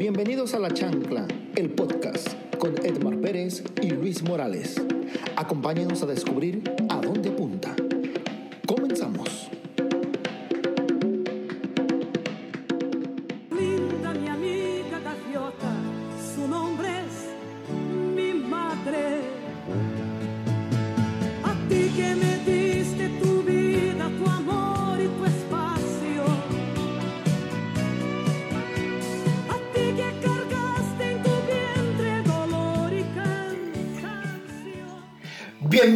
Bienvenidos a La Chancla, el podcast con Edmar Pérez y Luis Morales. Acompáñenos a descubrir a dónde apunta.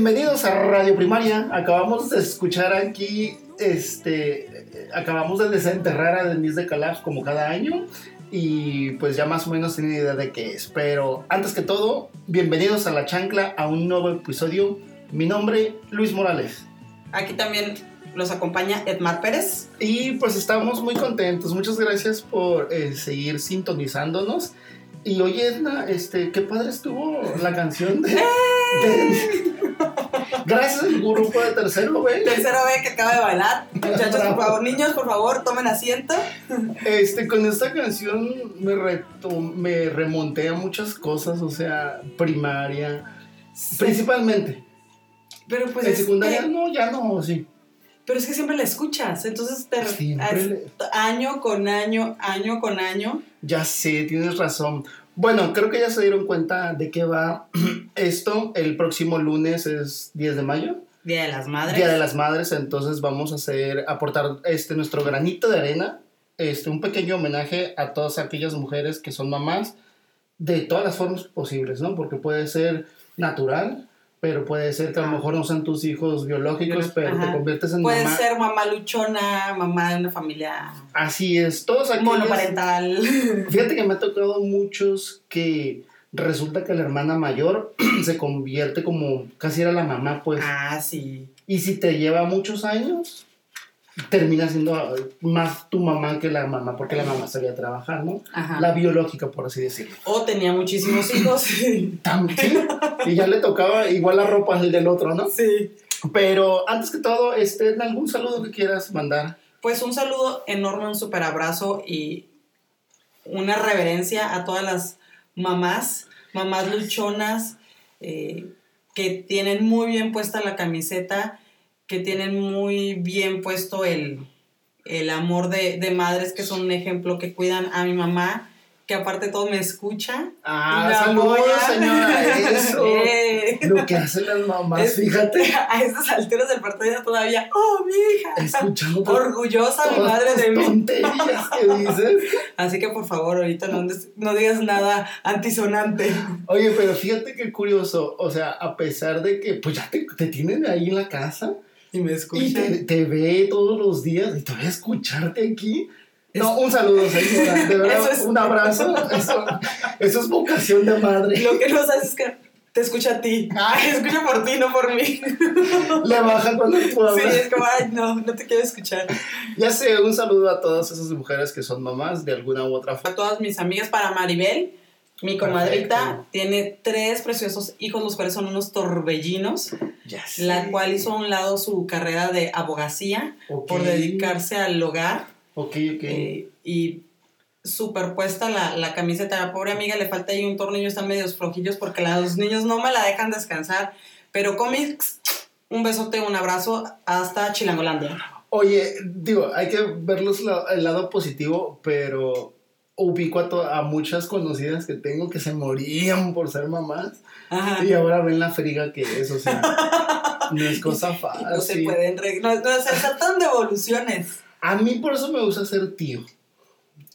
Bienvenidos a Radio Primaria. Acabamos de escuchar aquí, este, eh, acabamos de desenterrar a Denise de Calaf como cada año y pues ya más o menos tienen idea de qué es. Pero antes que todo, bienvenidos a La Chancla, a un nuevo episodio. Mi nombre, Luis Morales. Aquí también los acompaña Edmar Pérez. Y pues estamos muy contentos. Muchas gracias por eh, seguir sintonizándonos. Y oye, Edna, este, qué padre estuvo la canción de... de- Gracias al grupo de tercero, güey. Tercero B que acaba de bailar. Muchachos, por favor, niños, por favor, tomen asiento. Este, con esta canción me, reto- me remonté a muchas cosas, o sea, primaria, principalmente. Pero pues en secundaria que, no, ya no, sí. pero es que siempre la escuchas, entonces te Siempre año con año, año con año. Ya sé, tienes razón. Bueno, creo que ya se dieron cuenta de qué va esto. El próximo lunes es 10 de mayo, Día de las Madres. Día de las Madres, entonces vamos a hacer, aportar este, nuestro granito de arena, este, un pequeño homenaje a todas aquellas mujeres que son mamás de todas las formas posibles, ¿no? Porque puede ser natural, pero puede ser que a lo mejor no sean tus hijos biológicos, pero te conviertes en Puede mamá. ser mamá luchona, mamá de una familia Así es, todos aquellos... monoparental. Fíjate que me ha tocado muchos que resulta que la hermana mayor se convierte como casi era la mamá, pues. ah, sí. Y si te lleva muchos años, termina siendo más tu mamá que la mamá, porque la mamá salía a trabajar, ¿no? Ajá. La biológica, por así decirlo. O tenía muchísimos hijos. También. Y ya le tocaba igual la ropa al del otro, ¿no? sí. Pero antes que todo, este, ¿algún saludo que quieras mandar? Pues un saludo enorme, un super abrazo y una reverencia a todas las mamás, mamás luchonas, eh, que tienen muy bien puesta la camiseta, que tienen muy bien puesto el, el amor de, de madres, que son un ejemplo, que cuidan a mi mamá, que aparte todo me escucha. Ah, Me saludos, apoya. señora. Eso. Eh. Lo que hacen las mamás, Es- fíjate. A estas alturas del partido todavía, ¡oh, mi hija! Escuchando Orgullosa mi madre de mí. tonterías que dices. Así que por favor, ahorita no, no digas nada antisonante. Oye, pero fíjate qué curioso. O sea, a pesar de que pues ya te, te tienen ahí en la casa Y me y te, te ve todos los días y te voy a escucharte aquí. No, un saludo, señora. De verdad, es- un abrazo. Eso, eso es vocación de madre. Lo que no sabes es que te escucha a ti. Ay, escucha por ti, no por mí. Le baja cuando tú Sí, es como, ay, no, no te quiero escuchar. Ya sé, un saludo a todas esas mujeres que son mamás de alguna u otra forma. A todas mis amigas, para Maribel, mi comadrita, Perfecto. tiene tres preciosos hijos, los cuales son unos torbellinos, la cual hizo a un lado su carrera de abogacía por dedicarse al hogar. Ok, ok. Eh, y superpuesta la, la camiseta. La pobre amiga le falta ahí un tornillo, están medios flojillos porque los niños no me la dejan descansar. Pero cómics, un besote, un abrazo, hasta Chilangolandia. Oye, digo, hay que verlos la- el lado positivo, pero ubico a, to- a muchas conocidas que tengo que se morían por ser mamás Ajá. y ahora ven la friga que es, o sea, no es cosa fácil. No se pueden, no, no, se tratan de evoluciones. A mí por eso me gusta ser tío,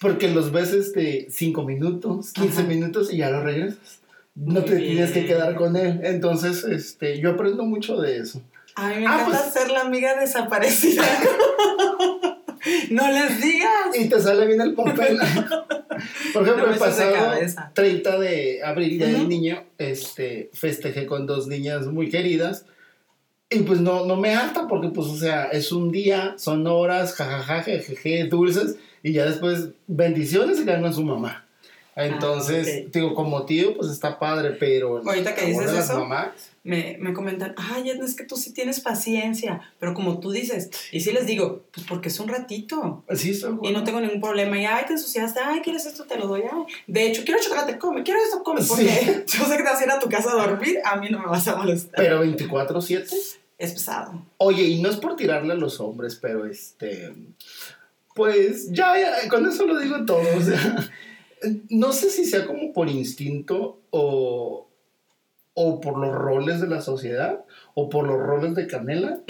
porque los ves este 5 minutos, 15 Ajá. minutos y ya lo regresas. No Muy te tienes que quedar con él. Entonces, este, yo aprendo mucho de eso. A mí me Ah, encanta pues- ser la amiga desaparecida. no les digas. Y te sale bien el papel. Por ejemplo, No el de pasado cabeza. 30 de abril, Día del Ujú. Niño, este, festejé con dos niñas muy queridas. Y pues no, no me harta porque, pues, o sea, es un día, son horas, jajaja, jejeje, dulces. Y ya después, bendiciones y ganan su mamá. Entonces, Ah, ok. digo, como tío, pues está padre, pero Ahorita que dices las eso, mamás, me, me comentan, ay, Edna, es que tú sí tienes paciencia, pero como tú dices, y sí les digo, pues porque es un ratito. sí, está Y bueno. no tengo ningún problema. Y, ay, te ensuciaste, ay, ¿quieres esto? Te lo doy. Ay. De hecho, quiero chocolate, come, quiero esto, come. Porque Sí. yo sé que te vas a ir a tu casa a dormir, a mí no me vas a molestar. Pero 24-7. es pesado. Oye, y no es por tirarle a los hombres, pero este. Pues ya, ya, con eso lo digo todo. O sea, no sé si sea como por instinto o, o por los roles de la sociedad o por los roles de canela.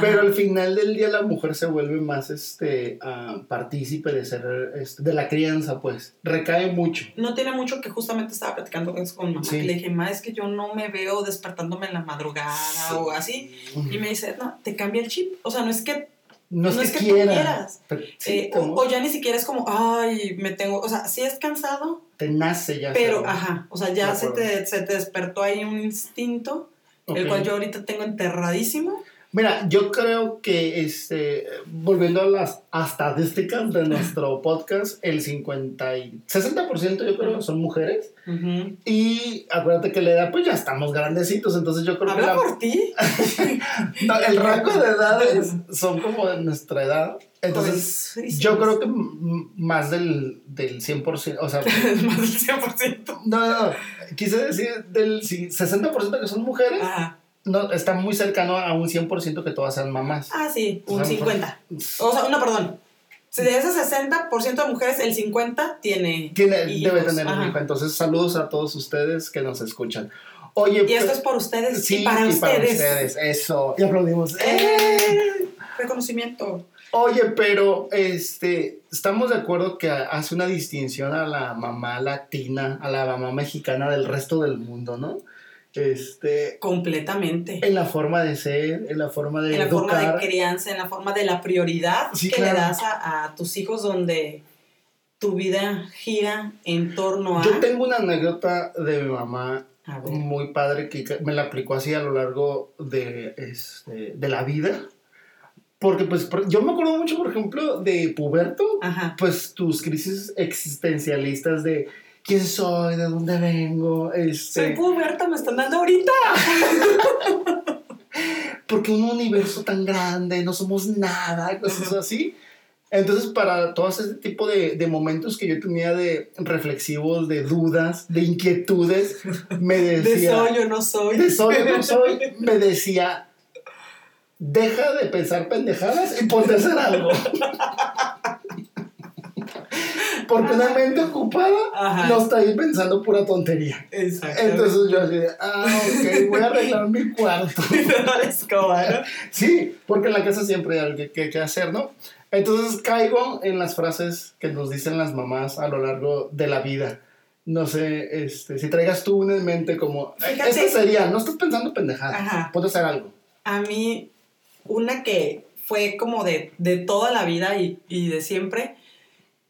Pero al final del día la mujer se vuelve más este ah, partícipe de ser este, de la crianza, pues. Recae mucho. No tiene mucho que justamente estaba platicando eso con mamá. Sí. Que le dije, ma, es que yo no me veo despertándome en la madrugada Sí. o así. Y me dice, no, te cambia el chip. O sea, no es que No es No que, es que quiera. quieras. pero sí, Eh, o, o ya ni siquiera es como, ay, me tengo, o sea, sí es cansado, te nace ya. pero, ajá, o sea, ya se te, se te despertó ahí un instinto, el cual yo ahorita tengo enterradísimo. Mira, yo creo que este, volviendo a las estadísticas de nuestro podcast, el 50 y 60% yo creo son mujeres. Y acuérdate que la edad, pues ya estamos grandecitos, entonces yo creo que la- por ti. no, el rango de edades son como de nuestra edad. Entonces, Pues, sí, yo sí. creo que más del, del 100%, o sea, Más del 100%. no, no, no, quise decir del sí, 60% que son mujeres, Ajá. No, está muy cercano a un 100% que todas sean mamás. Ah, sí, O un sea, 50. O sea, no, perdón. Si de ese 60% de mujeres, el 50 tiene. Tiene, debe tener un hijo. Entonces, saludos a todos ustedes que nos escuchan. Oye, Y esto pe- es por ustedes sí, y para ustedes. ustedes. Eso. Y aplaudimos. ¡Eh! Reconocimiento. Oye, pero este, estamos de acuerdo que hace una distinción a la mamá latina, a la mamá mexicana del resto del mundo, ¿no? Este, Completamente. en la forma de ser, en la forma de en la forma de crianza, en la forma de la prioridad Sí, que claro. le das a, a tus hijos donde tu vida gira en torno a... Yo tengo una anécdota de mi mamá muy padre que me la aplicó así a lo largo de, este, de la vida. Porque pues yo me acuerdo mucho, por ejemplo, de puberto, Ajá. pues tus crisis existencialistas de quién soy, de dónde vengo, Soy este, puberta, me están dando ahorita. porque un universo tan grande, no somos nada, cosas así. Entonces, para todo ese tipo de, de momentos que yo tenía de reflexivos, de dudas, de inquietudes, me De decía... soy o no soy. de soy o no soy, me decía, deja de pensar pendejadas y ponte a hacer algo. Porque una mente ocupada Ajá. no está ahí pensando pura tontería. Entonces yo así ah, ok, voy a arreglar mi cuarto. la escoba, ¿no? Sí, porque en la casa siempre hay algo que, que- hacer, ¿no? Entonces caigo en las frases que nos dicen las mamás a lo largo de la vida. No sé, este, si traigas tú una en mente como, Fíjate. este sería, no estás pensando pendejadas, Ajá. ponte a hacer algo. A mí, una que fue como de, de toda la vida y, y de siempre,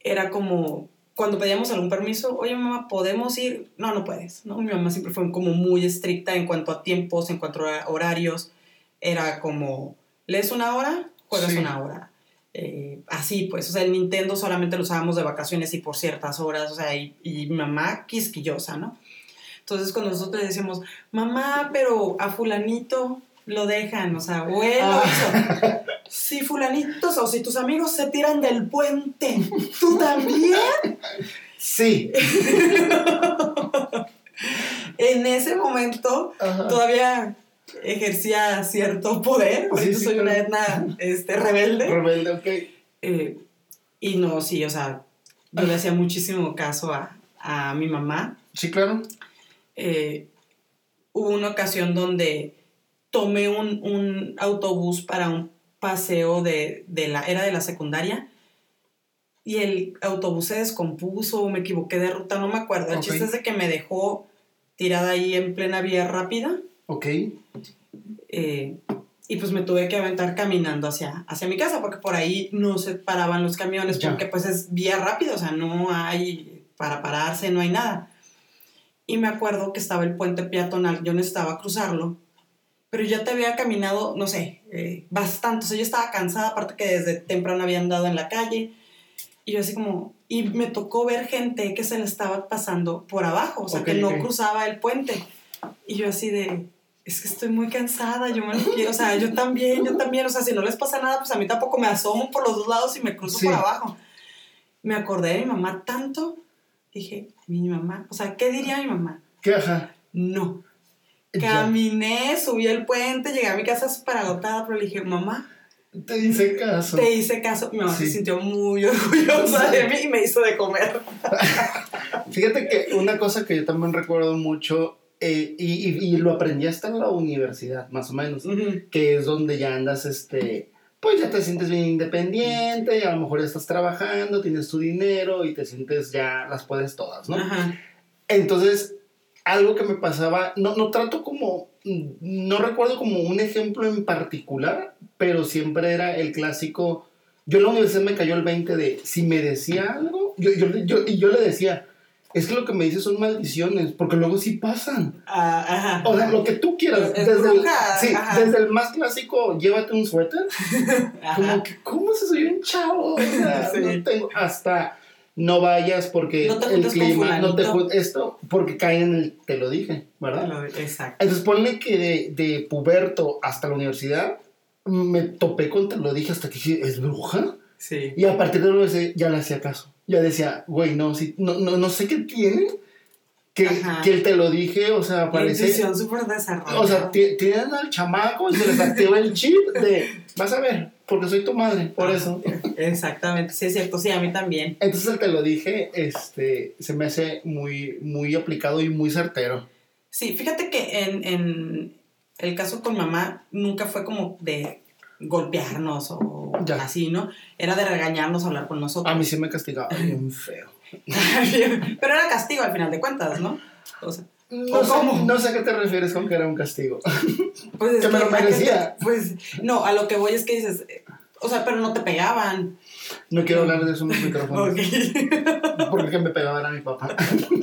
era como cuando pedíamos algún permiso, oye mamá, ¿podemos ir? No, no puedes, ¿no? Mi mamá siempre fue como muy estricta en cuanto a tiempos, en cuanto a horarios. Era como, lees una hora, juegas Sí. una hora. Eh, así pues, o sea, el Nintendo solamente lo usábamos de vacaciones y por ciertas horas, o sea, y, y mi mamá quisquillosa, ¿no? Entonces cuando nosotros le decíamos, mamá, pero a fulanito lo dejan, o sea, o él lo Ah. Si fulanitos o si tus amigos se tiran del puente, ¿tú también? Sí. En ese momento Ajá. todavía ejercía cierto poder, ahorita Sí, sí, soy una etna este, rebelde. Rebelde, ok. Eh, y no, sí, o sea, yo le hacía muchísimo caso a, a mi mamá. Sí, claro. Eh, hubo una ocasión donde tomé un, un autobús para un paseo de, de la, era de la secundaria y el autobús se descompuso o me equivoqué de ruta, no me acuerdo. El Ok. chiste es de que me dejó tirada ahí en plena vía rápida Ok. eh, y pues me tuve que aventar caminando hacia, hacia mi casa porque por ahí no se paraban los camiones Ya. porque pues es vía rápida, o sea, no hay para pararse, no hay nada. Y me acuerdo que estaba el puente peatonal, yo necesitaba cruzarlo, pero ya te había caminado, no sé, eh, bastante, o sea, yo estaba cansada, aparte que desde temprano había andado en la calle Y yo así como, y me tocó ver gente que se le estaba pasando por abajo, o sea, Ok, que no ok. cruzaba el puente. Y yo así de, es que estoy muy cansada, yo me lo quiero, o sea, yo también, yo también, o sea, si no les pasa nada, pues a mí tampoco me asomo por los dos lados y me cruzo Sí. por abajo. Me acordé de mi mamá tanto, dije, mi mamá, o sea, ¿qué diría mi mamá? ¿Qué? Ajá. No. Caminé, subí el puente, llegué a mi casa súper agotada, pero le dije, mamá, Te hice caso. te hice caso. Mi mamá Sí. se sintió muy orgullosa de mí y me hizo de comer. Fíjate que una cosa que yo también recuerdo mucho, eh, y, y- y lo aprendí hasta en la universidad, más o menos, que es donde ya andas, este, pues ya te sientes bien independiente, y a lo mejor ya estás trabajando, tienes tu dinero y te sientes ya las puedes todas, ¿no? Ajá. Entonces, algo que me pasaba, no, no trato como, no recuerdo como un ejemplo en particular, pero siempre era el clásico, yo en la universidad me cayó el 20 de, si me decía algo, yo, yo, yo- y yo le decía, es que lo que me dices son maldiciones, porque luego sí pasan. Ah, ajá. O sea, lo que tú quieras, Es desde el, bruja, sí, ajá. desde el más clásico, llévate un suéter, Ajá. como que, ¿cómo se soy un chavo? O sea, Sí. no tengo, hasta no vayas porque No el clima, no te esto, porque cae en el, te lo dije, ¿verdad? Exacto. Entonces ponle que de, de puberto hasta la universidad, me topé con te lo dije hasta que dije, ¿es bruja? Sí. Y a partir de lo ya le hacía caso. Ya decía, güey, no, sí, no, no, no sé qué tiene, que, que el te lo dije, o sea, parece... súper desarrollada. O sea, ti- tienen al chamaco y se les activa el chip de, vas a ver, porque soy tu madre, por eso. Exactamente, sí es cierto, sí, a mí también. Entonces el te lo dije, este, se me hace muy, muy aplicado y muy certero. Sí, fíjate que en, en el caso con mamá nunca fue como de golpearnos o Ya. así, ¿no? Era de regañarnos, hablar con nosotros. A mí sí me castigaba bien feo. Pero era castigo al final de cuentas, ¿no? O sea, No ¿O sé, no sé a qué te refieres con que era un castigo. pues es Que me lo ¿a qué te- merecía. Pues no, a lo que voy es que dices, o sea, pero no te pegaban. No quiero hablar de eso en los micrófonos. Ok. Porque me pegaba a mi papá.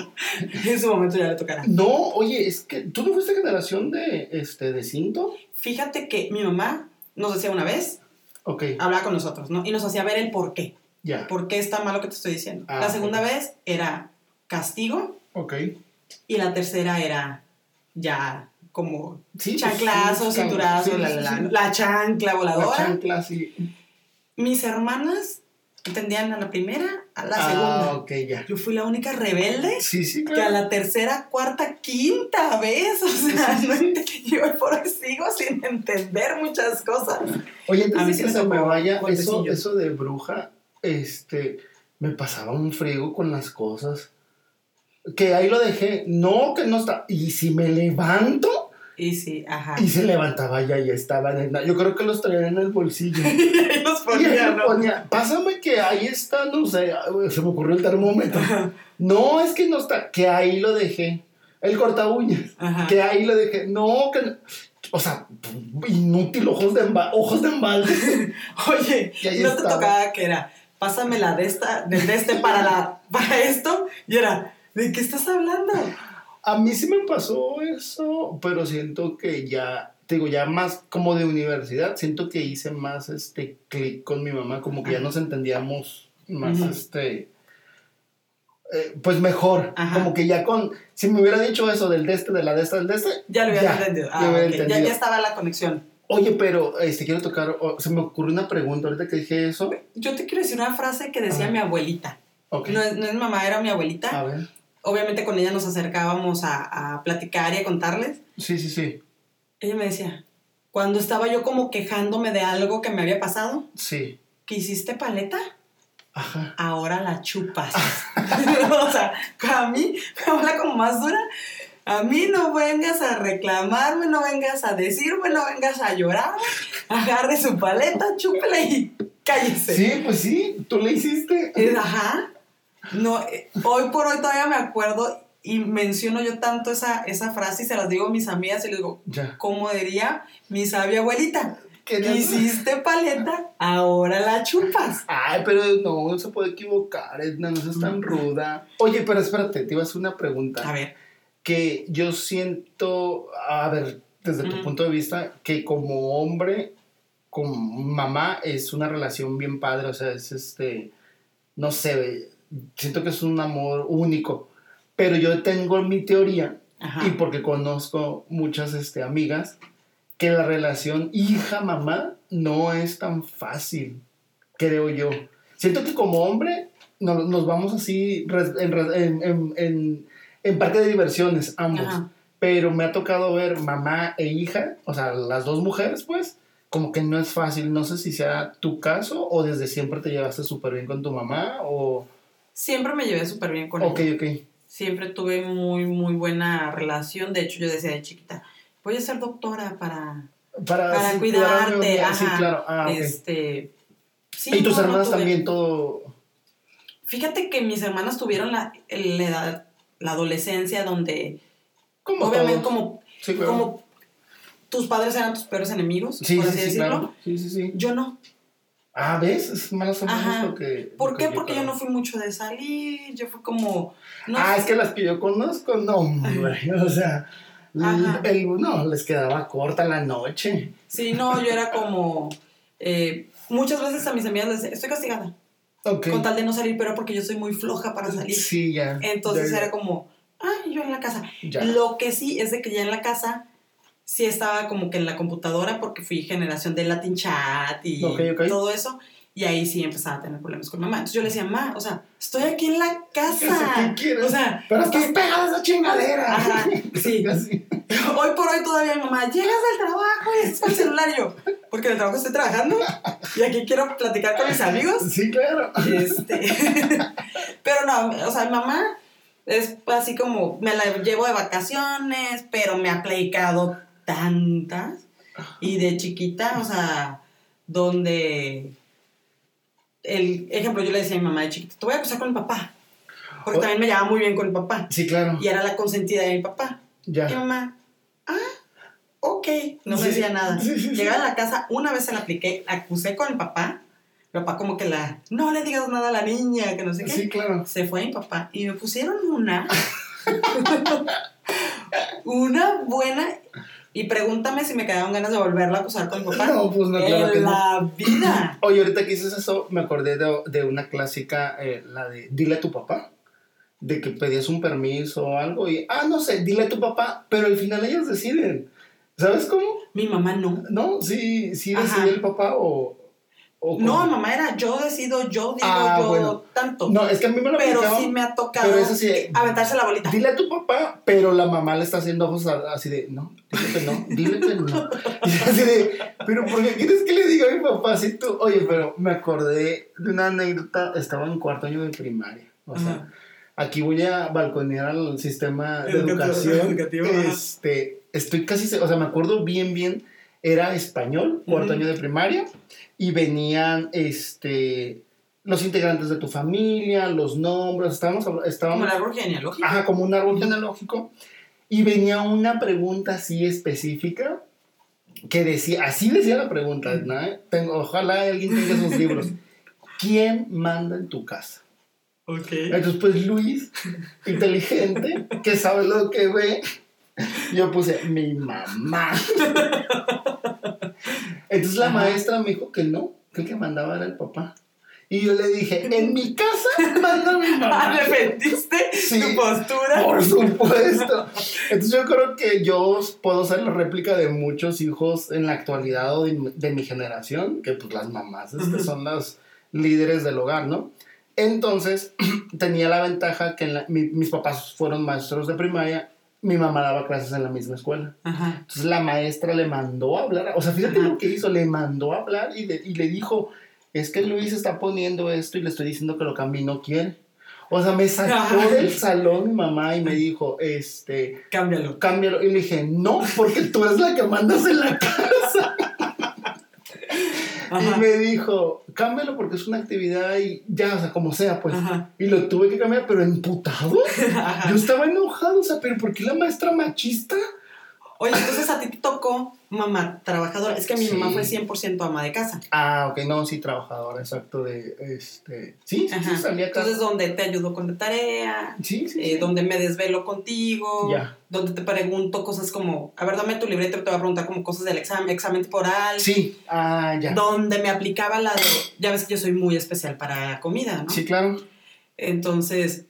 en su momento ya le tocará. No, oye, es que tú no fuiste generación de, este, de cinto. Fíjate que mi mamá nos decía una vez, Ok, hablaba con nosotros, ¿no? Y nos hacía ver el por qué. ya. ¿Por qué está mal lo que te estoy diciendo? Ah, la segunda vez era castigo Ok. Y la tercera era ya como Sí, pues, chanclazo, sí, cinturazo, sí, la, la, la chancla La voladora. chancla, sí. Mis hermanas entendían a la primera, a la ah, segunda. ok, ya. Yo fui la única rebelde Sí, sí, que a claro. la tercera, cuarta, quinta vez, o sea, no yo por hoy sigo sin entender muchas cosas. Oye, A mí que me se me vaya, eso, eso de bruja, este, me pasaba un frigo con las cosas. Que ahí lo dejé. No, que no está. Y si me levanto, Y sí, ajá. y se levantaba ya y estaba en el- Yo creo que los traía en el bolsillo. Y los Y ahí ponía, ¿no? ponía, pásame que ahí está, no sé, se me ocurrió el termómetro. No, es que no está, que ahí lo dejé. El corta uñas, Ajá. que ahí lo dejé. No, que no. O sea, inútil, ojos de, emba- ojos de embalde. Oye, Y ¿no te tocaba que era, pásame la de esta, de este para, la, para esto? Y era, ¿de qué estás hablando? A mí sí me pasó eso, pero siento que ya, te digo, ya más como de universidad, siento que hice más este clic con mi mamá, como que ya nos entendíamos más este. eh, pues mejor, Ajá. como que ya con, si me hubiera dicho eso del de este, de la de esta, del de este, Ya lo habías entendido. Ah, hubiera ya, entendido. ya estaba la conexión. Oye, pero este, quiero tocar, se me ocurrió una pregunta ahorita que dije eso. Yo te quiero decir una frase que decía Ajá. mi abuelita. No es, no es mamá, era mi abuelita. a ver. Obviamente con ella nos acercábamos a, a platicar y a contarles. Sí, sí, sí, Ella me decía, cuando estaba yo como quejándome de algo que me había pasado, sí. que hiciste paleta, Ajá. ahora la chupas. o sea, a mí me habla como más dura. A mí no vengas a reclamarme, no vengas a decirme, no vengas a llorar. Agarre su paleta, chúpela y cállese. Sí, pues sí, tú le hiciste. Ajá. No, eh, hoy por hoy todavía me acuerdo y menciono yo tanto esa, esa frase y se las digo a mis amigas y les digo, Ya. como diría mi sabia abuelita, hiciste paleta, ahora la chupas. Ay, pero no, no se puede equivocar, Edna, no seas tan ruda. Oye, pero espérate, te iba a hacer una pregunta. A ver, Que yo siento, a ver, desde tu punto de vista, que como hombre, con mamá, es una relación bien padre, o sea, es este... no sé, siento que es un amor único. Pero yo tengo mi teoría, Ajá. y porque conozco muchas este, amigas, que la relación hija-mamá no es tan fácil, creo yo. Siento que como hombre no- nos vamos así en, en, en- en parque de diversiones, ambos. Ajá. Pero me ha tocado ver mamá e hija, o sea, las dos mujeres, pues, como que no es fácil. No sé si sea tu caso o desde siempre te llevaste súper bien con tu mamá o... Siempre me llevé súper bien con Ok, ella. ok. Siempre tuve muy, muy buena relación. De hecho, yo decía de chiquita, voy a ser doctora para, Para, cuidarte. claro, Sí, ajá. claro. Ah, ok. Este, sí, y tus no, hermanas también todo... Fíjate que mis hermanas tuvieron la, la edad, la adolescencia donde, Como obviamente, todos. como, Sí, claro. como tus padres eran tus peores enemigos, Sí, por sí, así sí, decirlo. claro. Sí, sí, sí. Yo no. Ah, ¿ves? Es más o menos lo que... ¿Por lo qué? que Porque yo no fui mucho de salir, yo fui como... No ah, sé. es que las que yo conozco, no, hombre. O sea, el, no, les quedaba corta la noche. Sí, no, yo era como... eh, muchas veces a mis amigas les decía, estoy castigada, Ok. con tal de no salir, pero porque yo soy muy floja para salir. Sí, ya. Entonces Ya, era como, ay, yo en la casa. Ya. Lo que sí es de que ya en la casa sí estaba como que en la computadora porque fui generación de Latin Chat y todo eso. Y ahí sí empezaba a tener problemas con mamá. Entonces yo le decía, mamá, o sea, estoy aquí en la ¿Qué casa. quieres? O sea, Pero que- estás pegada a esa chingadera. Ajá, sí. Hoy por hoy todavía mi mamá, llegas del trabajo y estás con el celular y yo, porque en el trabajo estoy trabajando y aquí quiero platicar con mis amigos. Sí, claro. Este, pero no, o sea, mi mamá es así como, me la llevo de vacaciones, pero me ha platicado tantas. Y de chiquita, o sea, donde, el ejemplo, yo le decía a mi mamá de chiquita, te voy a acusar con mi papá. Porque Oh. también me llevaba muy bien con mi papá. Sí, claro. Y era la consentida de mi papá. Y mi Ya. mamá, ah, ok, no me Sí, decía nada. sí, sí. Llegaba a la casa, una vez se la apliqué, la acusé con el papá. Mi papá como que la, no le digas nada a la niña, que no sé qué. Sí, claro. Se fue mi papá y me pusieron una, una buena, y pregúntame si me quedaban ganas de volverla a acusar con mi papá. No, pues no, claro en que no. la vida. Oye, ahorita que dices eso, me acordé de, de una clásica, eh, la de dile a tu papá, de que pedías un permiso o algo y, ah, no sé, dile a tu papá, pero al final ellos deciden. ¿Sabes cómo? Mi mamá no. ¿No? Sí, sí Ajá. decide el papá o... No, mamá era yo decido, yo digo, Ah, yo bueno. tanto. No, es que a mí me lo pero sí me ha tocado pero eso sí, aventarse la bolita. Dile a tu papá, pero la mamá le está haciendo ojos así de, no, dile que no, dile que no. Y así de, pero ¿por qué quieres que le diga a mi papá si tú? Oye, pero me acordé de una anécdota, estaba en cuarto año de primaria. O sea, Ajá. aquí voy a balconear al sistema de educación. este, estoy casi, o sea, me acuerdo bien, bien, era español, cuarto año de primaria, y venían, este, los integrantes de tu familia, los nombres, estábamos, habla- Como estábamos el árbol genealógico. Ajá, como un árbol genealógico. Y venía una pregunta así específica que decía, así decía la pregunta, ¿no? Tengo, ojalá alguien tenga esos libros. ¿Quién manda en tu casa? Ok. Entonces, pues Luis, inteligente, que sabe lo que ve, yo puse, mi mamá. Entonces la maestra me dijo que no, que el que mandaba era el papá. Y yo le dije, en mi casa manda mi mamá. ¿Defendiste Sí. tu postura? Por supuesto. Entonces yo creo que yo puedo ser la réplica de muchos hijos en la actualidad o de, de mi generación, que pues las mamás este, son las líderes del hogar, ¿no? Entonces tenía la ventaja que en la- mi- mis papás fueron maestros de primaria, mi mamá daba clases en la misma escuela. Ajá. Entonces la maestra le mandó a hablar, o sea, fíjate Ajá. lo que hizo, le mandó a hablar y le, y le dijo, es que Luis está poniendo esto y le estoy diciendo que lo a mí no quiere. O sea, me sacó Ajá. del salón mi mamá y me dijo, este, Cámbialo. cámbialo. Y le dije, no, porque tú eres la que mandas en la casa. Ajá. Y me dijo, cámbialo porque es una actividad y ya, o sea, como sea, pues. Ajá. Y lo tuve que cambiar, pero emputado. Yo estaba enojado, o sea, pero ¿por qué la maestra machista? Oye, entonces a ti te tocó mamá trabajadora. Es que mi Sí. mamá fue 100% ama de casa. Ah, ok, no, sí, trabajadora, exacto, de, este, sí, sí, sí, salía acá. Entonces, donde te ayudo con la tarea, sí, sí, eh, donde me desvelo contigo, Ya. donde te pregunto cosas como, a ver, dame tu libreta y te voy a preguntar como cosas del examen, examen temporal, Sí, ah, ya. donde me aplicaba la de, ya ves que yo soy muy especial para comida, ¿no? Sí, claro. Entonces,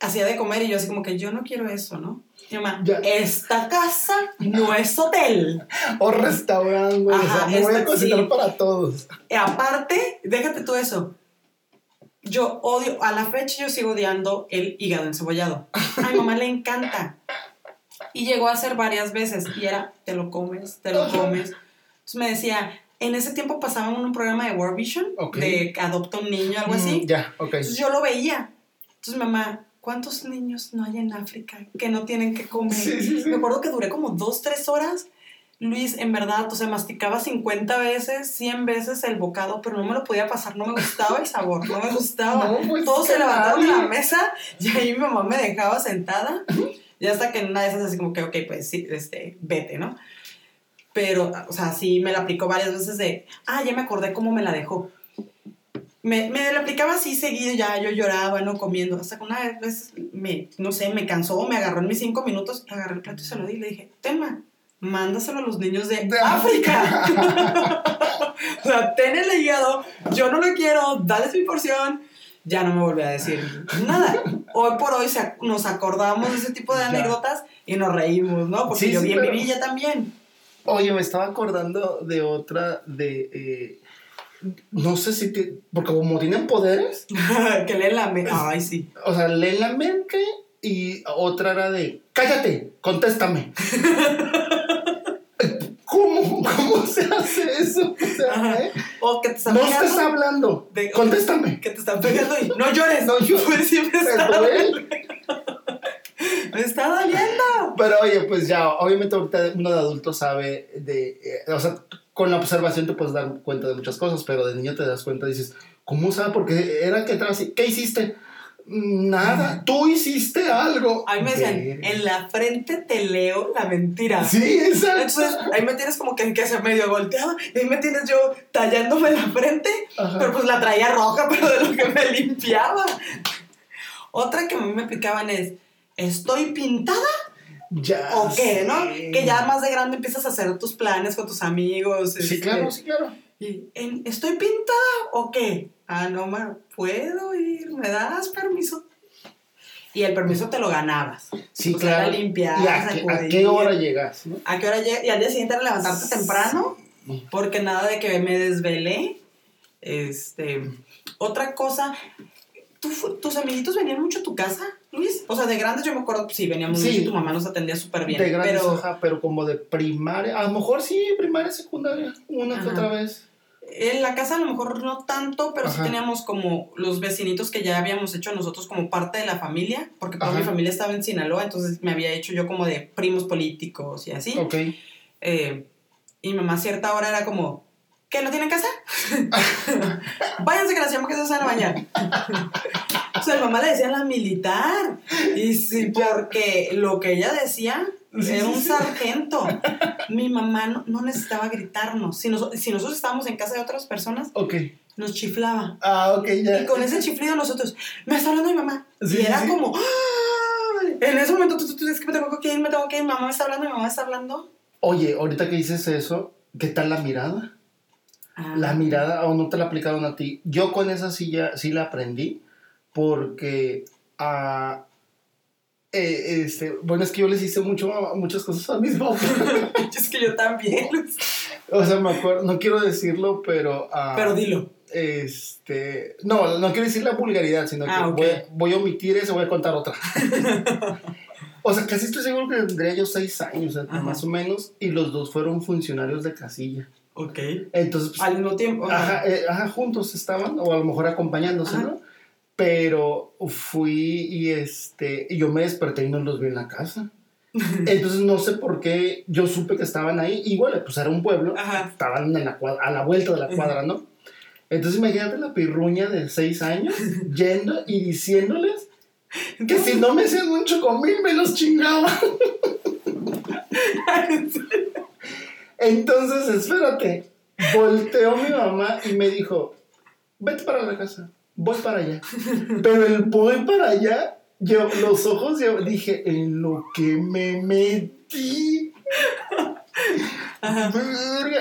hacía de comer y yo así como que yo no quiero eso, ¿no? Mi mamá, Ya. esta casa no es hotel. O restaurante, güey, o sea, no voy a cocinar sí. para todos. Y aparte, déjate tú eso. Yo odio, a la fecha yo sigo odiando el hígado encebollado. A mi mamá le encanta. Y llegó a hacer varias veces. Y era, te lo comes, te lo comes. Entonces me decía, en ese tiempo pasaban un programa de World Vision, Ok. de adopta un niño, algo así. Mm, ya, ok. Entonces yo lo veía. Entonces, mamá, ¿cuántos niños no hay en África que no tienen que comer? Sí. Me acuerdo que duré como dos, tres horas. Luis, en verdad, o sea, masticaba 50 veces, 100 veces el bocado, pero no me lo podía pasar, no me gustaba el sabor, no me gustaba. No, pues, Todos se levantaron de la mesa y ahí mi mamá me dejaba sentada. Y hasta que en una de esas así como que, ok, pues sí, este, vete, ¿no? Pero, o sea, sí me la aplicó varias veces de, ah, ya me acordé cómo me la dejó. Me, me la aplicaba así seguido, ya yo lloraba, ¿no? Comiendo. Hasta que una vez, me, no sé, me cansó, me agarró en mis cinco minutos, agarré el plato y se lo di y le dije, tema, mándaselo a los niños de, De África. o sea, ten el hígado, yo no lo quiero, dales mi porción. Ya no me volví a decir nada. Hoy por hoy se- nos acordamos de ese tipo de Ya. anécdotas y nos reímos, ¿no? Porque Sí, yo sí, vi en pero- mi villa también. Oye, me estaba acordando de otra, de, eh, no sé si, te, porque como tienen poderes, que leen la mente. Ay, sí. o sea, leen la mente y otra era de, cállate, contéstame. ¿Cómo? ¿Cómo se hace eso? O sea. ¿eh? O que te están No estés hablando, de- contéstame. Que te están pegando y no llores. No llores. Pues sí me Te está, duele. me está doliendo. Pero oye, pues ya, obviamente ahorita uno de adulto sabe de, eh, o sea, con la observación te puedes dar cuenta de muchas cosas, pero de niño te das cuenta y dices, ¿cómo sabe? Porque era que atrás, ¿qué hiciste? Nada, tú hiciste algo. Ahí me decían, en la frente te leo la mentira. Sí, exacto. Entonces, ahí me tienes como que, que se medio volteado. Y ahí me tienes yo tallándome la frente. Ajá. Pero pues la traía roja, pero de lo que me limpiaba. Otra que a mí me explicaban es, ¿estoy pintada ya. o qué, no? Que ya más de grande empiezas a hacer tus planes con tus amigos. Sí, este, claro, sí, claro. y, ¿en- ¿Estoy pintada o qué? Ah, no, ma, ¿puedo ir? ¿Me das permiso? Y el permiso te lo ganabas. Sí, era claro. limpiar, ¿Y a qué, a qué hora llegas? no? ¿A qué hora llega? Y al día siguiente era levantarte temprano, porque nada de que me desvelé. Este, otra cosa, ¿tú ¿tus amiguitos venían mucho a tu casa, Luis? O sea, de grandes yo me acuerdo, sí, veníamos Sí. mucho y tu mamá nos atendía súper bien. de grandes, pero ajá, pero como de primaria, a lo mejor sí, primaria, secundaria, una que otra vez. en la casa a lo mejor no tanto, pero sí teníamos como los vecinitos que ya habíamos hecho nosotros como parte de la familia, porque toda mi familia estaba en Sinaloa, entonces me había hecho yo como de primos políticos y así. Ok. Eh, y mamá a cierta hora era como, ¿qué, no tienen casa? Váyanse que las llamo que se van a bañar. o sea, mi mamá le decía a la militar. Y sí, porque lo que ella decía era un sargento. Mi mamá no, no necesitaba gritarnos. Si, nos- si nosotros estábamos en casa de otras personas, Ok. nos chiflaba. Ah, ok, ya. Y con ese chiflido nosotros, me está hablando mi mamá. Sí, y era sí. como, ¡ah! en ese momento tú, tú, tú dices que me tengo que ir, me tengo que ir, mamá me está hablando, mi mamá me está hablando. Oye, ahorita que dices eso, ¿qué tal la mirada? Ah. La mirada, o no te la aplicaron a ti. Yo con esa ya, sí la aprendí, porque, ah, eh, este, bueno, es que yo les hice mucho, muchas cosas a mis papás. es que yo también. o sea, me acuerdo, no quiero decirlo, pero... ah, Pero dilo. Este, no, no quiero decir la vulgaridad, sino que Ah, voy, voy a omitir eso, voy a contar otra. o sea, casi estoy seguro que tendría yo seis años, o sea, Ajá. más o menos, y los dos fueron funcionarios de casilla. Ok. Entonces, pues, Al mismo tiempo. ajá, eh, ajá, juntos estaban, o a lo mejor acompañándose, Ajá. ¿no? Pero fui y este, y yo me desperté y no los vi en la casa. Entonces no sé por qué yo supe que estaban ahí. Igual, pues era un pueblo, Ajá. estaban en la cuadra- a la vuelta de la cuadra, ¿no? Entonces imagínate la pirruña de seis años yendo y diciéndoles que si no me hacían un chocomil me los chingaba. Entonces, espérate. Volteó mi mamá y me dijo, vete para la casa, voy para allá. Pero el voy para allá, yo, los ojos, yo dije, en lo que me metí.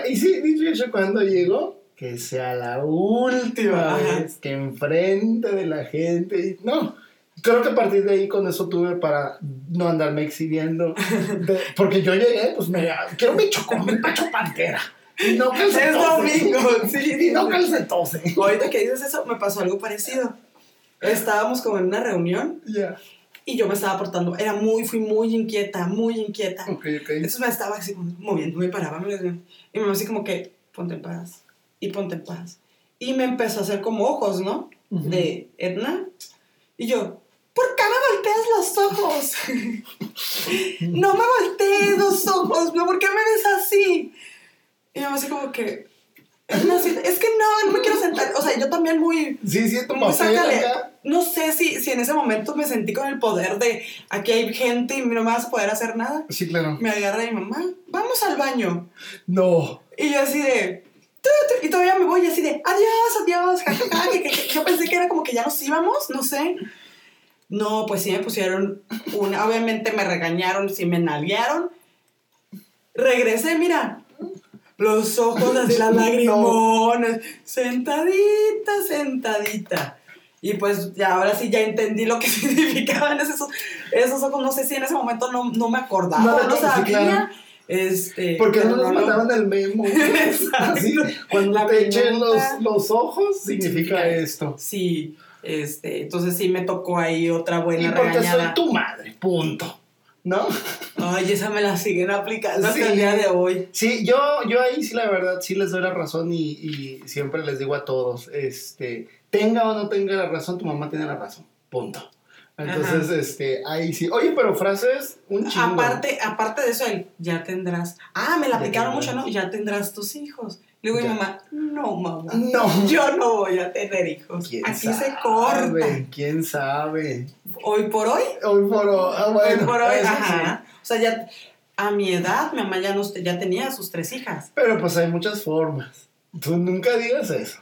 Y sí, dicho y hecho, cuando llegó, que sea la última Ajá. vez que enfrente de la gente. No, creo que a partir de ahí con eso tuve para no andarme exhibiendo. De- porque yo llegué, pues me quiero mi chocomil pacho pantera. Y no que se Es domingo, sí. Y no que se tose. Ahorita que dices eso, me pasó algo parecido. Estábamos como en una reunión Ya. y yo me estaba portando, era muy, fui muy inquieta, muy inquieta. Ok, ok. Entonces me estaba así moviendo, me paraba, me y me así como que, ponte en paz, y ponte en paz. Y me empezó a hacer como ojos, ¿no? Ujú. De Edna. Y yo, ¿por qué me volteas los ojos? no me voltees los ojos, ¿no? ¿por qué me ves así? Y mamá así como que, así, es que no, no me quiero sentar. O sea, yo también muy, Sí, sí, tu muy sácale. No sé si, si en ese momento me sentí con el poder de aquí hay gente y no me vas a poder hacer nada Sí, claro. me agarra mi mamá, vamos al baño. No. Y yo así de... tu, tu, Y todavía me voy así de, adiós, adiós, ja, ja, ja, que- que- que- Yo pensé que era como que ya nos íbamos, no sé. No, pues sí me pusieron una... Obviamente me regañaron, sí me nalguearon. Regresé, mira. Los ojos así, las lagrimones. Sentadita, sentadita. Y pues ya ahora sí ya entendí lo que significaban esos, esos ojos. No sé si en ese momento no, no me acordaba, No, no, sí, sabía. claro. Este, Porque no nos mandaban el memo. Así, cuando La te echen los, los ojos, significa Significa esto. Sí, este, entonces sí me tocó ahí otra Y buena porque soy tu madre, punto. ¿No? Ay, esa me la siguen aplicando hasta Sí. el día de hoy. Sí, yo, yo ahí sí la verdad sí les doy la razón y, y siempre les digo a todos, este, tenga o no tenga la razón, tu mamá tiene la razón, punto. Entonces, este, ahí sí. Oye, pero frases, un chingo. Aparte, aparte de eso, el ya tendrás. Ah, me la aplicaron mucho, ¿no? Ya tendrás tus hijos. Le digo a mi mamá, no, mamá. No. Yo no voy a tener hijos. ¿Quién Aquí sabe? se corta. ¿Quién sabe? Hoy por hoy, Hoy por hoy. Ah, bueno, hoy por hoy, sí. ajá. O sea, ya a mi edad, mi mamá ya, no, ya tenía sus tres hijas. Pero pues hay muchas formas. Tú nunca digas eso.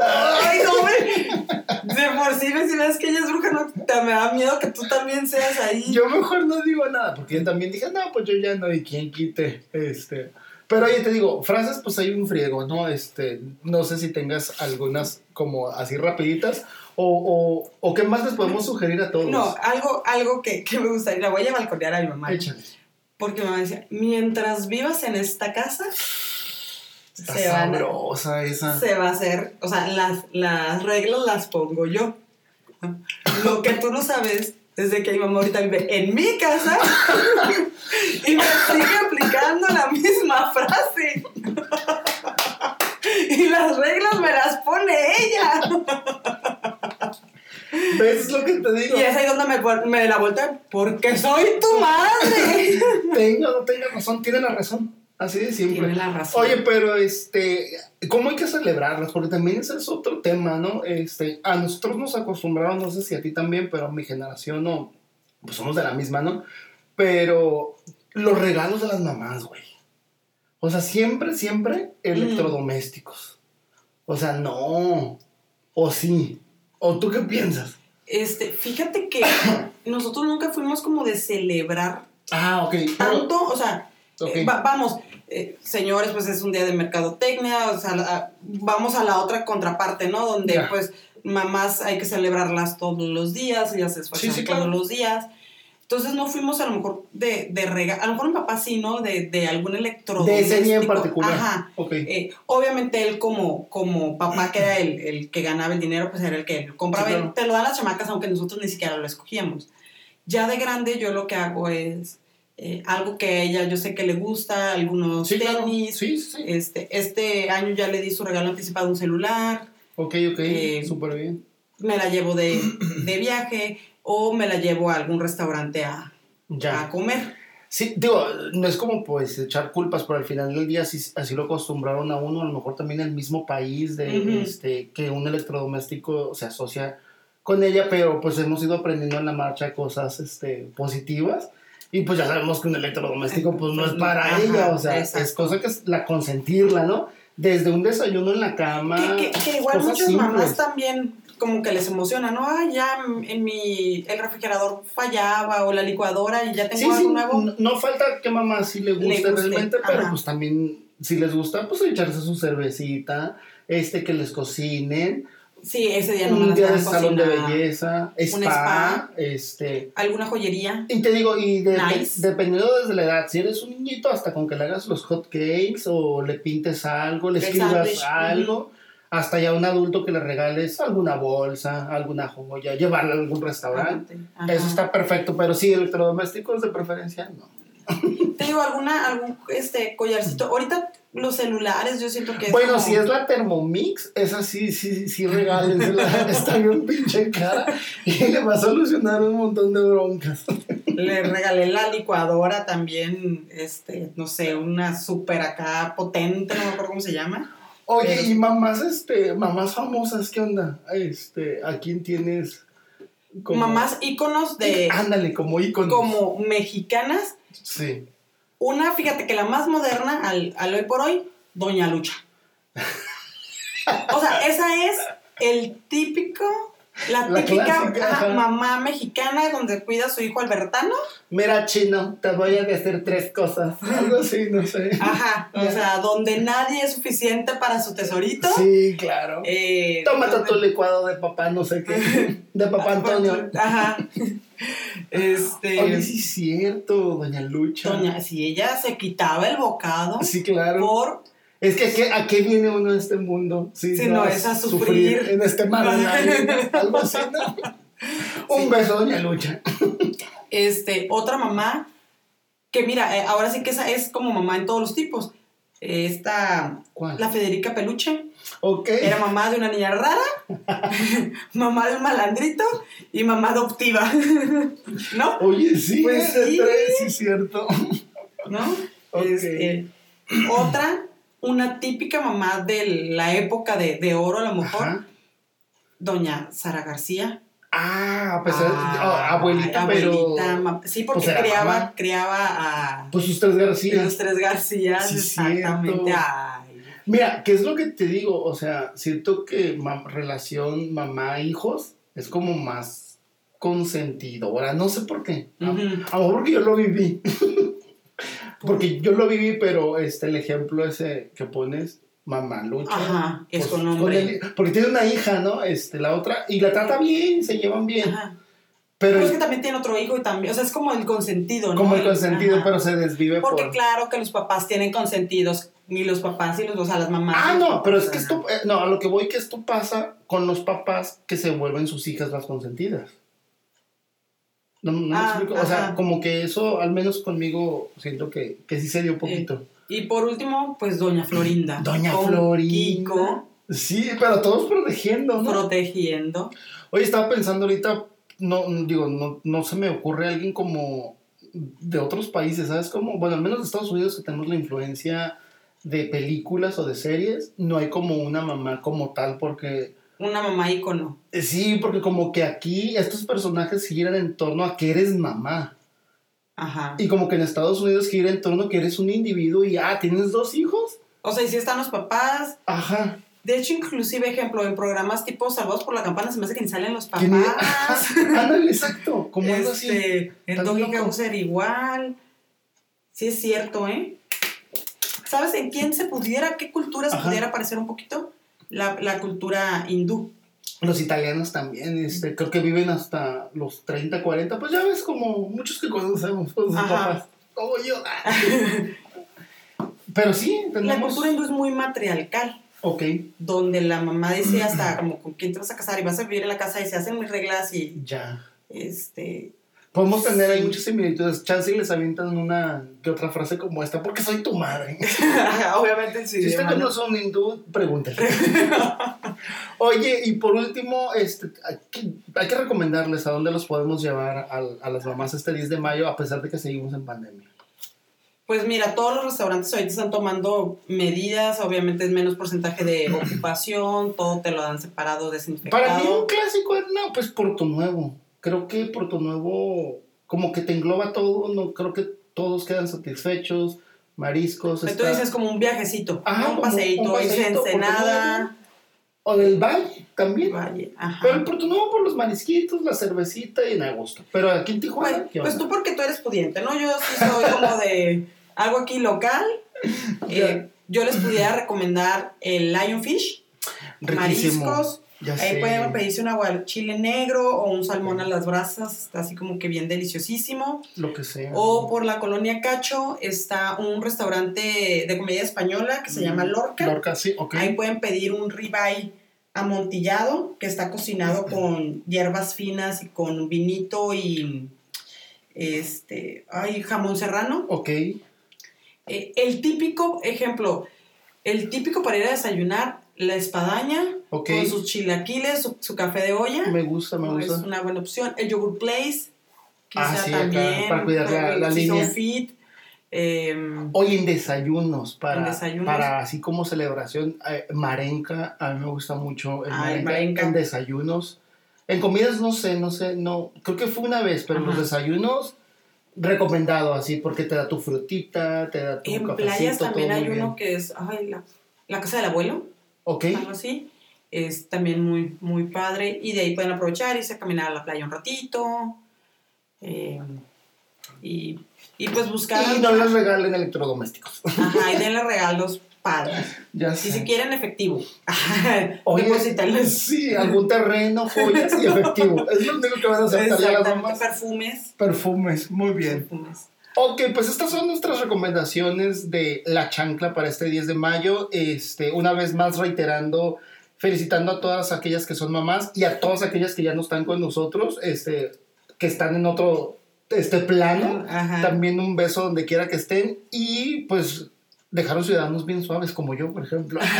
Ay, no me. De por sí, si ves que ella es bruja, no, te, me da miedo que tú también seas ahí. Yo mejor no digo nada, porque yo también dije, no, pues yo ya no, y quién quite. Este. Pero oye, te digo, frases, pues hay un friego, ¿no? Este, no sé si tengas algunas como así rapiditas, o, o, o qué más les podemos sugerir a todos. No, algo, algo que, que me gustaría, la voy a balconear a mi mamá. Échale. Porque mi mamá decía, mientras vivas en esta casa, Está se, van a- esa. se va a hacer, o sea, las, las reglas las pongo yo. Lo que tú no sabes es de que mi mamá ahorita vive en mi casa y me sigue aplicando la misma frase. Y las reglas me las pone ella. ¿Ves lo que te digo? Y es ahí donde me, me la voltea, porque soy tu madre. Tenga o no tenga razón, tiene la razón. Así de siempre. Tiene la razón. Oye, pero este, ¿cómo hay que celebrarlas? Porque también ese es otro tema, ¿no? Este, a nosotros nos acostumbraron, no sé si a ti también, pero a mi generación no, pues somos de la misma, ¿no? Pero los regalos de las mamás, güey. O sea, siempre, siempre electrodomésticos. O sea, no. O sí. ¿O tú qué piensas? Este, fíjate que nosotros nunca fuimos como de celebrar Ah, ok. tanto, o sea, eh, va- vamos, eh, señores, pues es un día de mercadotecnia, o sea, la- vamos a la otra contraparte, ¿no? Donde Ya. pues mamás hay que celebrarlas todos los días, ellas se esfuerzan Sí, sí, todos claro. los días. Entonces no fuimos a lo mejor de, de regalo, a lo mejor mi papá sí, ¿no? De, de algún electrodoméstico. de ese en particular. Ajá. Ok. Eh, obviamente él como, como papá que era el, el que ganaba el dinero, pues era el que compraba. Sí, claro. Te lo dan las chamacas aunque nosotros ni siquiera lo escogíamos. Ya de grande yo lo que hago es eh, algo que a ella yo sé que le gusta, algunos Sí, claro. tenis. Sí, sí. Este, este año ya le di su regalo anticipado un celular, Ok, ok. eh, Súper bien. me la llevo de, de viaje o me la llevo a algún restaurante a, Ya. a comer. Sí, digo, no es como pues echar culpas, pero al final del día así, así lo acostumbraron a uno, a lo mejor también el mismo país de este que un electrodoméstico se asocia con ella, pero pues hemos ido aprendiendo en la marcha cosas este, positivas Y pues ya sabemos que un electrodoméstico pues no es para ajá, ella, o sea, exacto. es cosa que es la consentirla, ¿no? Desde un desayuno en la cama. Que, que- que igual muchas mamás también como que les emociona, ¿no? Ah, ya en mi, el refrigerador fallaba o la licuadora y ya tengo Sí, sí, algo nuevo. no, no falta que mamá sí le guste, guste, realmente, pero pues también si les gusta, pues echarse su cervecita, este que les cocinen, Sí, ese día no un a salón de belleza, spa, Un spa. este... ¿Alguna joyería? Y te digo, y de- Nice. de- dependiendo desde la edad, si eres un niñito, hasta con que le hagas los hot cakes o le pintes algo, le escribas algo, hasta ya un adulto que le regales alguna bolsa, alguna joya, llevarle a algún restaurante. Ajá. Eso está perfecto, pero sí, electrodomésticos de preferencia, no. Te digo, alguna, algún este collarcito. Ahorita los celulares, yo siento que es Bueno, como- si es la Thermomix, esa sí, sí, sí, regálensela. Está bien pinche cara y le va a solucionar un montón de broncas. Le regalé la licuadora también, este, no sé, una súper acá potente, no me acuerdo cómo se llama. Oye, Pero- y mamás, este, mamás famosas, ¿qué onda? Este, ¿a quién tienes? como- Mamás íconos de Ándale, como íconos. como mexicanas. Sí. Una, fíjate que la más moderna al, al hoy por hoy, Doña Lucha. O sea, esa es el típico, la, La típica clásica, mamá mexicana donde cuida a su hijo Albertano. Mira, chino, te voy a decir tres cosas. Algo así, no sé. Ajá, o sea, donde nadie es suficiente para su tesorito. Sí, claro. Eh, Tómate donde- tu licuado de papá, no sé qué. De papá Antonio. Ajá. Este. Oye, sí es cierto, doña Lucha. Doña, si ella se quitaba el bocado Sí, claro. por. Es que ¿a qué, ¿a qué viene uno en este mundo? Si no es a sufrir. en este mar algo así, ¿no? Un beso, doña Lucha. Este, otra mamá, que mira, eh, ahora sí que esa es como mamá en todos los tipos. Esta, ¿Cuál? la Federica Peluche, Ok. era mamá de una niña rara, mamá de un malandrito y mamá adoptiva. ¿No? Oye, sí, Pues sí. tres, sí es cierto. ¿No? Ok. Este, otra, una típica mamá de la época de, de oro, a lo mejor, Ajá. doña Sara García. Ah, pues Ay, ah, abuelita, pero. abuelita, ma- sí, porque pues criaba, criaba a Pues sus tres los García. tres Garcías, Sí, exactamente. Ay. Mira, ¿qué es lo que te digo? O sea, siento que ma- relación mamá-hijos es como más consentidora. No sé por qué. A lo mejor porque yo lo viví. porque yo lo viví, pero este, el ejemplo ese que pones, mamá lucha. Ajá, es pues, con nombre. el- porque tiene una hija, ¿no? Este, la otra, y la trata bien, se llevan bien. Ajá. Pero Pero es que también tiene otro hijo y también, o sea, es como el consentido, ¿no? como el consentido, Ajá. pero se desvive Porque por. claro que los papás tienen consentidos, ni los papás y los, o sea, las mamás. Ah, no, pero es que esto, eh, no, a lo que voy que esto pasa con los papás que se vuelven sus hijas las consentidas. No, no me Ah, explico, o sea, ajá. como que eso, al menos conmigo, siento que, que sí se dio un poquito. Y por último, pues Doña Florinda. Doña con Florinda. Kiko Sí, pero todos protegiendo, ¿no? protegiendo. Oye, estaba pensando ahorita, no, digo, no, no se me ocurre alguien como de otros países, ¿sabes? Como, bueno, al menos de Estados Unidos que tenemos la influencia de películas o de series, no hay como una mamá como tal, porque Una mamá ícono. Eh, Sí, porque como que aquí estos personajes giran en torno a que eres mamá. Ajá. Y como que en Estados Unidos gira en torno a que eres un individuo y, ah, ¿tienes dos hijos? O sea, y si están los papás. Ajá. De hecho, inclusive, ejemplo, en programas tipo Salvados por la Campana se me hace que ni salen los papás. Ándale, exacto. Como algo así. este, Doggy loco. Causer igual. Sí es cierto, ¿eh? ¿Sabes en quién se pudiera, qué cultura se Ajá. pudiera parecer un poquito? La, la cultura hindú. Los italianos también, este, creo que viven hasta los 30, 40. Pues ya ves como muchos que conocemos con sus Ajá. papás. Como yo. Pero sí, La tenemos... cultura hindú es muy matriarcal, Ok, donde la mamá decía hasta como con quién te vas a casar y vas a vivir en la casa y se hacen mis reglas y ya. este Podemos tener Sí. muchas similitudes. Chance y les avientan una que otra frase como esta, porque soy tu madre. obviamente sí. Si usted conoce un hindú, pregúntele. Oye, y por último, este, hay, que, hay que recomendarles a dónde los podemos llevar a, las mamás este 10 de mayo, a pesar de que seguimos en pandemia. Pues mira, todos los restaurantes ahorita están tomando medidas, obviamente es menos porcentaje de ocupación, todo te lo dan separado, desinfectado. Para mí un clásico es, no, pues Puerto Nuevo. Creo que Puerto Nuevo como que te engloba todo, no creo que todos quedan satisfechos, mariscos. Pero tú está- dices como un viajecito, Ajá, ¿no? un paseíto, un paseíto, Ensenada, O del valle también. Valle, ajá. Pero el Puerto Nuevo por los marisquitos, la cervecita y en agosto. Pero aquí en Tijuana, Pues, ¿qué pues tú porque tú eres pudiente, ¿no? Yo sí soy como de algo aquí local. Eh, yo les pudiera recomendar el Lionfish, Riquísimo. mariscos. Ya Ahí sé. pueden pedirse un aguachile negro o un salmón a las brasas, está así como que bien deliciosísimo. Lo que sea. O por la colonia Cacho está un restaurante de comedia española que se llama Lorca. Mm, Lorca, sí, ok. Ahí pueden pedir un ribeye amontillado que está cocinado con hierbas finas y con vinito y este, ay, jamón serrano. Ok. Eh, el típico, ejemplo, el típico para ir a desayunar, la espadaña con sus chilaquiles, su, su café de olla. Me gusta, me No, es gusta. una buena opción. El yogurt place, quizá Ah, sí, acá, también. para cuidar la- la línea. fit. em, Hoy en desayunos, para, En desayunos. para así como celebración, eh, marenca, a mí me gusta mucho el Ah, el marenca, en desayunos. En comidas no sé, no sé, no, creo que fue una vez, pero en los desayunos recomendado así, porque te da tu frutita, te da tu en cafecito, playas también hay uno que es ay, la, la casa del abuelo. Ok, algo así. Es también muy, muy padre. Y de ahí pueden aprovechar, irse a caminar a la playa un ratito. eh, y, y pues buscar. y no les regalen electrodomésticos. Ajá, y denle regalos padres. ya Si sé. se quieren efectivo. Oye, sí, algún terreno, joyas y efectivo. Es lo único que van a aceptar ya las perfumes. Perfumes, muy bien. perfumes. Ok, pues estas son nuestras recomendaciones de la chancla para este 10 de mayo. Este, una vez más reiterando, felicitando a todas aquellas que son mamás y a todas aquellas que ya no están con nosotros, este, que están en otro este plano. Ajá. También un beso donde quiera que estén y pues dejaron ciudadanos bien suaves como yo, por ejemplo.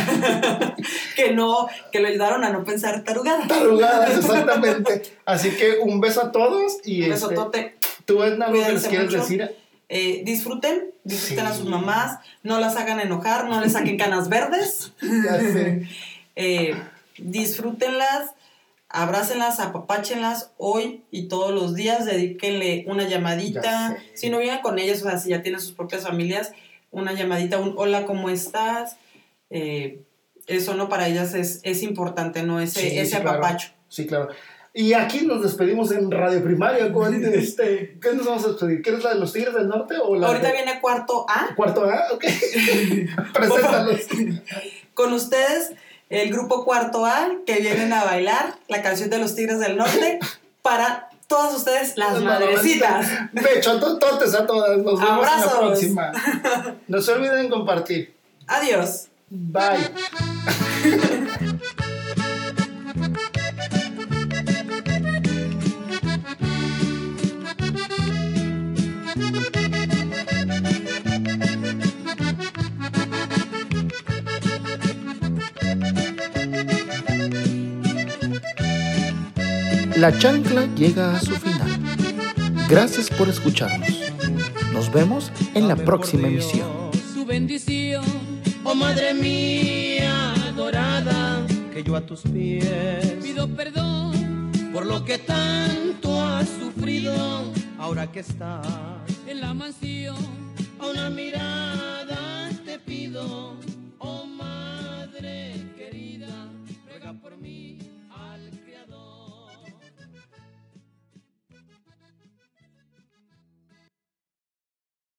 Que no, que lo ayudaron a no pensar tarugadas. Tarugadas, exactamente. Así que un beso a todos y Un este, besotote. tú Edna, algo que les quieres mucho. decir. Eh, disfruten, disfruten Sí. a sus mamás, no las hagan enojar, no les saquen canas verdes. Ya sé. Eh, disfrútenlas, abrácenlas, apapáchenlas hoy y todos los días, dedíquenle una llamadita. Si no viven con ellas, o sea, si ya tienen sus propias familias, una llamadita, un hola, ¿cómo estás? Eh, eso no para ellas es, es importante, ¿no? Ese, Sí, ese sí, claro. apapacho. Sí, claro. Y aquí nos despedimos en Radio Primaria con este. ¿Qué nos vamos a despedir? ¿Quieres la de los Tigres del Norte o la Ahorita de viene cuarto A. cuarto A? Ok. Preséntalos. Con ustedes, el grupo Cuarto A, que vienen a bailar la canción de los Tigres del Norte para todas ustedes, las madrecitas. Bechotototes a todas. Nos vemos en la Abrazos. próxima. No se olviden compartir. Adiós. Bye. La chancla llega a su final. Gracias por escucharnos. Nos vemos en la próxima emisión. Su bendición, oh Madre mía adorada, que yo a tus pies pido perdón por lo que tanto has sufrido. Ahora que estás en la mansión, a una mirada te pido, oh